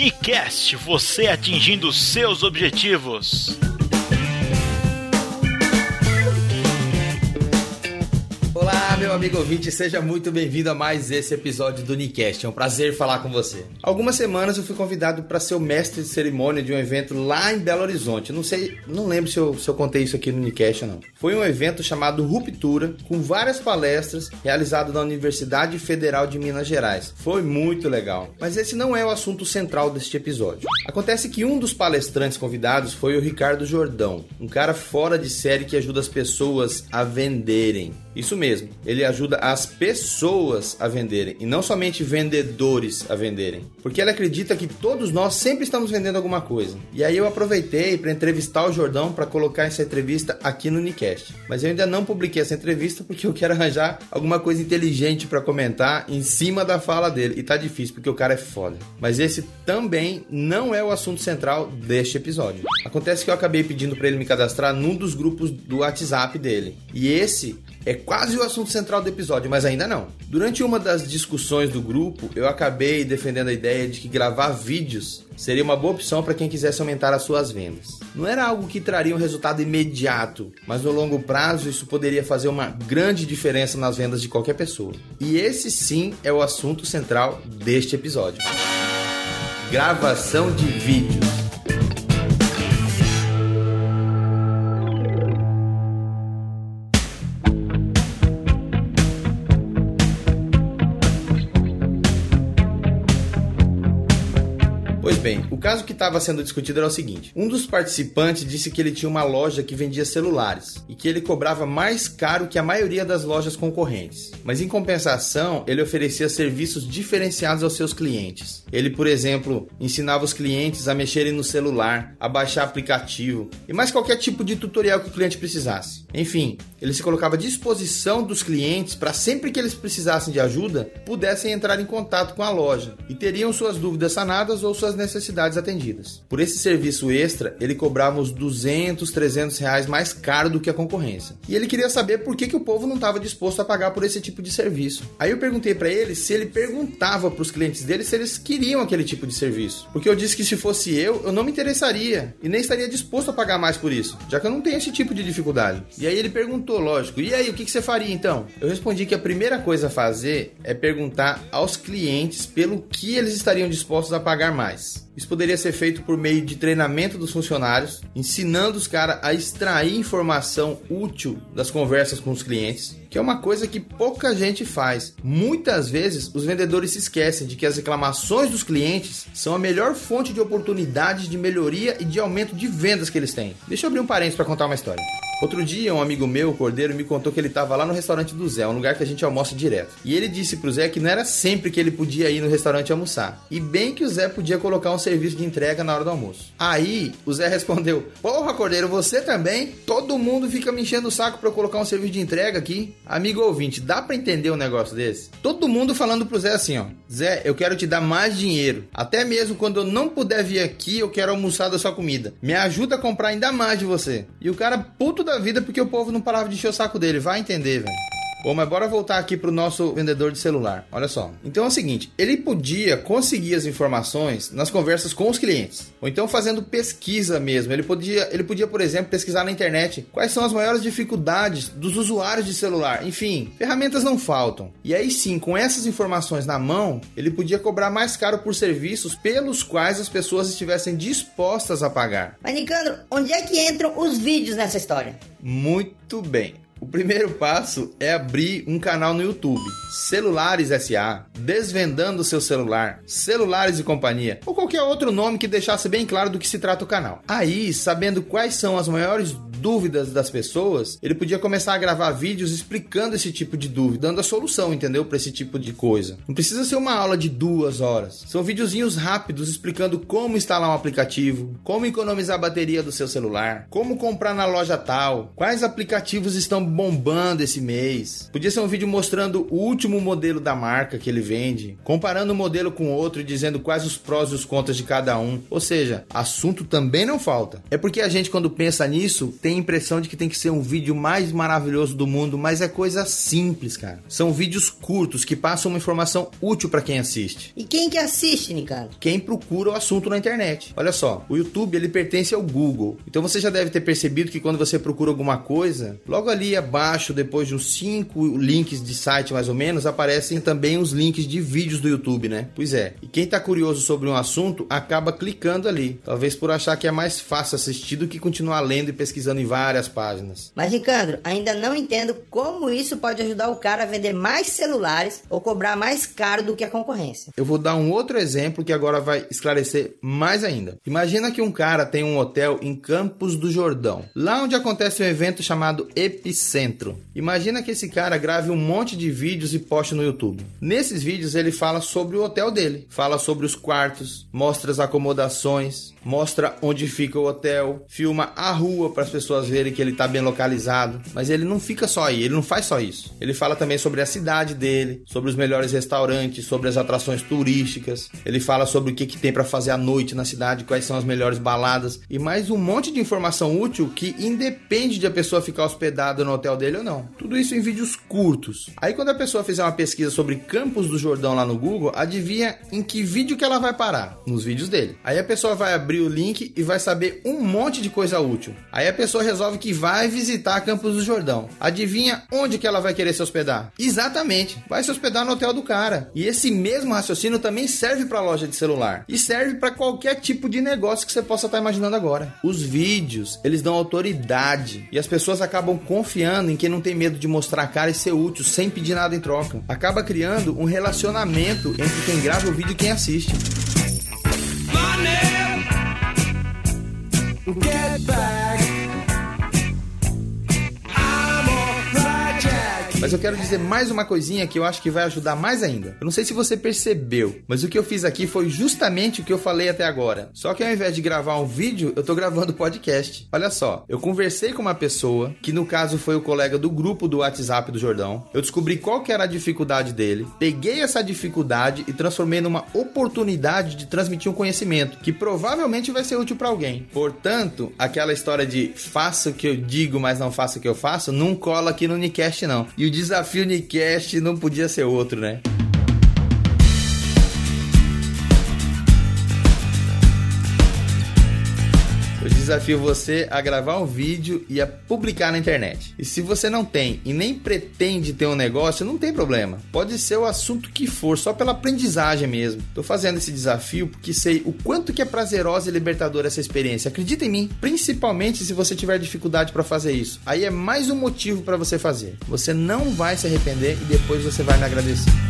Unicast, você atingindo seus objetivos. Meu amigo ouvinte, seja muito bem-vindo a mais esse episódio do Unicast. É um prazer falar com você. Algumas semanas eu fui convidado para ser o mestre de cerimônia de um evento lá em Belo Horizonte. Não sei, não lembro se eu, se eu contei isso aqui no Unicast ou não. Foi um evento chamado Ruptura, com várias palestras, realizado na Universidade Federal de Minas Gerais. Foi muito legal. Mas esse não é o assunto central deste episódio. Acontece que um dos palestrantes convidados foi o Ricardo Jordão, um cara fora de série que ajuda as pessoas a venderem. Isso mesmo, ele ajuda as pessoas a venderem e não somente vendedores a venderem. Porque ele acredita que todos nós sempre estamos vendendo alguma coisa. E aí eu aproveitei para entrevistar o Jordão para colocar essa entrevista aqui no Unicast. Mas eu ainda não publiquei essa entrevista porque eu quero arranjar alguma coisa inteligente para comentar em cima da fala dele. E tá difícil porque o cara é foda. Mas esse também não é o assunto central deste episódio. Acontece que eu acabei pedindo para ele me cadastrar num dos grupos do WhatsApp dele. E esse é quase o assunto central do episódio, mas ainda não. Durante uma das discussões do grupo, eu acabei defendendo a ideia de que gravar vídeos seria uma boa opção para quem quisesse aumentar as suas vendas. Não era algo que traria um resultado imediato, mas no longo prazo isso poderia fazer uma grande diferença nas vendas de qualquer pessoa. E esse sim é o assunto central deste episódio. Gravação de vídeos. Bem, o caso que estava sendo discutido era o seguinte: um dos participantes disse que ele tinha uma loja que vendia celulares e que ele cobrava mais caro que a maioria das lojas concorrentes. Mas em compensação, ele oferecia serviços diferenciados aos seus clientes. Ele, por exemplo, ensinava os clientes a mexerem no celular, a baixar aplicativo e mais qualquer tipo de tutorial que o cliente precisasse. Enfim, ele se colocava à disposição dos clientes para sempre que eles precisassem de ajuda, pudessem entrar em contato com a loja e teriam suas dúvidas sanadas ou suas necessidades atendidas. Por esse serviço extra, ele cobrava uns 200, 300 reais mais caro do que a concorrência. E ele queria saber por que, que o povo não estava disposto a pagar por esse tipo de serviço. Aí eu perguntei para ele se ele perguntava para os clientes dele se eles queriam aquele tipo de serviço. Porque eu disse que se fosse eu, eu não me interessaria e nem estaria disposto a pagar mais por isso, já que eu não tenho esse tipo de dificuldade. E aí ele perguntou, lógico, e aí, o que, que você faria então? Eu respondi que a primeira coisa a fazer é perguntar aos clientes pelo que eles estariam dispostos a pagar mais. Isso poderia ser feito por meio de treinamento dos funcionários, ensinando os caras a extrair informação útil das conversas com os clientes, que é uma coisa que pouca gente faz. Muitas vezes os vendedores se esquecem de que as reclamações dos clientes são a melhor fonte de oportunidades de melhoria e de aumento de vendas que eles têm. Deixa eu abrir um parênteses para contar uma história. Outro dia, um amigo meu, o Cordeiro, me contou que ele estava lá no restaurante do Zé, um lugar que a gente almoça direto. E ele disse pro Zé que não era sempre que ele podia ir no restaurante almoçar. E bem que o Zé podia colocar um serviço de entrega na hora do almoço. Aí, o Zé respondeu: Porra, Cordeiro, você também? Todo mundo fica me enchendo o saco pra eu colocar um serviço de entrega aqui. Amigo ouvinte, dá pra entender um negócio desse? Todo mundo falando pro Zé assim, ó: Zé, eu quero te dar mais dinheiro. Até mesmo quando eu não puder vir aqui, eu quero almoçar da sua comida. Me ajuda a comprar ainda mais de você. E o cara, puto da vida, porque o povo não parava de encher o saco dele. Vai entender, velho. Bom, mas bora voltar aqui pro nosso vendedor de celular. Olha só. Então é o seguinte, ele podia conseguir as informações nas conversas com os clientes, ou então fazendo pesquisa mesmo. Ele podia, ele podia, por exemplo, pesquisar na internet quais são as maiores dificuldades dos usuários de celular. Enfim, ferramentas não faltam. E aí sim, com essas informações na mão, ele podia cobrar mais caro por serviços pelos quais as pessoas estivessem dispostas a pagar. Mas Nicandro, onde é que entram os vídeos nessa história? Muito bem. O primeiro passo é abrir um canal no YouTube, Celulares SA, Desvendando seu celular, Celulares e Companhia, ou qualquer outro nome que deixasse bem claro do que se trata o canal. Aí, sabendo quais são as maiores dúvidas das pessoas, ele podia começar a gravar vídeos explicando esse tipo de dúvida, dando a solução, entendeu? Para esse tipo de coisa. Não precisa ser uma aula de duas horas. São videozinhos rápidos explicando como instalar um aplicativo, como economizar a bateria do seu celular, como comprar na loja tal, quais aplicativos estão bombando esse mês. Podia ser um vídeo mostrando o último modelo da marca que ele vende, comparando um modelo com outro e dizendo quais os prós e os contras de cada um. Ou seja, assunto também não falta. É porque a gente, quando pensa nisso, tem a impressão de que tem que ser um vídeo mais maravilhoso do mundo, mas é coisa simples, cara. São vídeos curtos que passam uma informação útil para quem assiste. E quem que assiste, Nicasso? Quem procura o assunto na internet. Olha só, o YouTube ele pertence ao Google. Então você já deve ter percebido que quando você procura alguma coisa, logo ali abaixo, depois de uns cinco links de site mais ou menos, aparecem também os links de vídeos do YouTube, né? Pois é. E quem tá curioso sobre um assunto acaba clicando ali, talvez por achar que é mais fácil assistir do que continuar lendo e pesquisando em várias páginas. Mas, Ricardo, ainda não entendo como isso pode ajudar o cara a vender mais celulares ou cobrar mais caro do que a concorrência. Eu vou dar um outro exemplo que agora vai esclarecer mais ainda. Imagina que um cara tem um hotel em Campos do Jordão, lá onde acontece um evento chamado Epicentro. Imagina que esse cara grave um monte de vídeos e poste no YouTube. Nesses vídeos ele fala sobre o hotel dele, fala sobre os quartos, mostra as acomodações, mostra onde fica o hotel, filma a rua para as pessoas verem que ele está bem localizado. Mas ele não fica só aí, ele não faz só isso. Ele fala também sobre a cidade dele, sobre os melhores restaurantes, sobre as atrações turísticas. Ele fala sobre o que, que tem para fazer à noite na cidade, quais são as melhores baladas e mais um monte de informação útil que independe de a pessoa ficar hospedada no hotel dele ou não. Tudo isso em vídeos curtos. Aí quando a pessoa fizer uma pesquisa sobre Campos do Jordão lá no Google, adivinha em que vídeo que ela vai parar? Nos vídeos dele. Aí a pessoa vai abrir abrir o link e vai saber um monte de coisa útil. Aí a pessoa resolve que vai visitar Campos do Jordão. Adivinha onde que ela vai querer se hospedar? Exatamente, vai se hospedar no hotel do cara. E esse mesmo raciocínio também serve para loja de celular e serve para qualquer tipo de negócio que você possa estar tá imaginando agora. Os vídeos, eles dão autoridade e as pessoas acabam confiando em quem não tem medo de mostrar a cara e ser útil sem pedir nada em troca. Acaba criando um relacionamento entre quem grava o vídeo e quem assiste. Get back. Mas eu quero dizer mais uma coisinha que eu acho que vai ajudar mais ainda. Eu não sei se você percebeu, mas o que eu fiz aqui foi justamente o que eu falei até agora. Só que ao invés de gravar um vídeo, eu tô gravando podcast. Olha só, eu conversei com uma pessoa, que no caso foi o colega do grupo do WhatsApp do Jordão. Eu descobri qual que era a dificuldade dele, peguei essa dificuldade e transformei numa oportunidade de transmitir um conhecimento que provavelmente vai ser útil para alguém. Portanto, aquela história de faça o que eu digo, mas não faça o que eu faço, não cola aqui no Unicast não. E o desafio Nicast não podia ser outro, né? Desafio você a gravar um vídeo e a publicar na internet. E se você não tem e nem pretende ter um negócio, não tem problema. Pode ser o assunto que for, só pela aprendizagem mesmo. Tô fazendo esse desafio porque sei o quanto que é prazerosa e libertadora essa experiência. Acredita em mim, principalmente se você tiver dificuldade para fazer isso. Aí é mais um motivo para você fazer. Você não vai se arrepender e depois você vai me agradecer.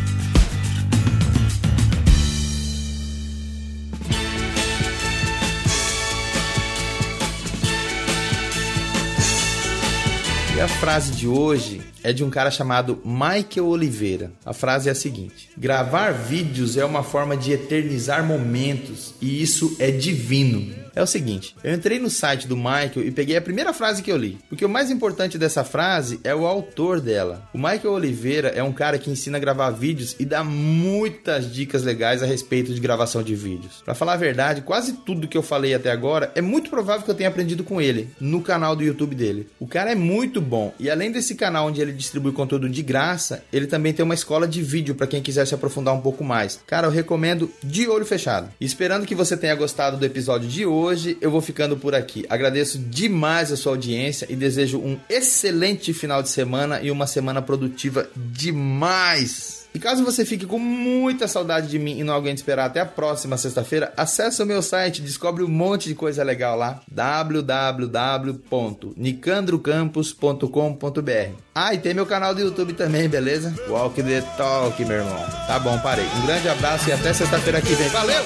A frase de hoje é de um cara chamado Michael Oliveira. A frase é a seguinte: Gravar vídeos é uma forma de eternizar momentos e isso é divino. É o seguinte, eu entrei no site do Michael e peguei a primeira frase que eu li, porque o mais importante dessa frase é o autor dela. O Michael Oliveira é um cara que ensina a gravar vídeos e dá muitas dicas legais a respeito de gravação de vídeos. Para falar a verdade, quase tudo que eu falei até agora é muito provável que eu tenha aprendido com ele no canal do YouTube dele. O cara é muito bom e além desse canal onde ele ele distribui conteúdo de graça, ele também tem uma escola de vídeo para quem quiser se aprofundar um pouco mais. Cara, eu recomendo de olho fechado. Esperando que você tenha gostado do episódio de hoje, eu vou ficando por aqui. Agradeço demais a sua audiência e desejo um excelente final de semana e uma semana produtiva demais. E caso você fique com muita saudade de mim e não aguente esperar até a próxima sexta-feira, acesse o meu site, descobre um monte de coisa legal lá, www.nicandrocampos.com.br. Ah, e tem meu canal do YouTube também, beleza? Walk the Talk, meu irmão. Tá bom, parei. Um grande abraço e até sexta-feira que vem. Valeu!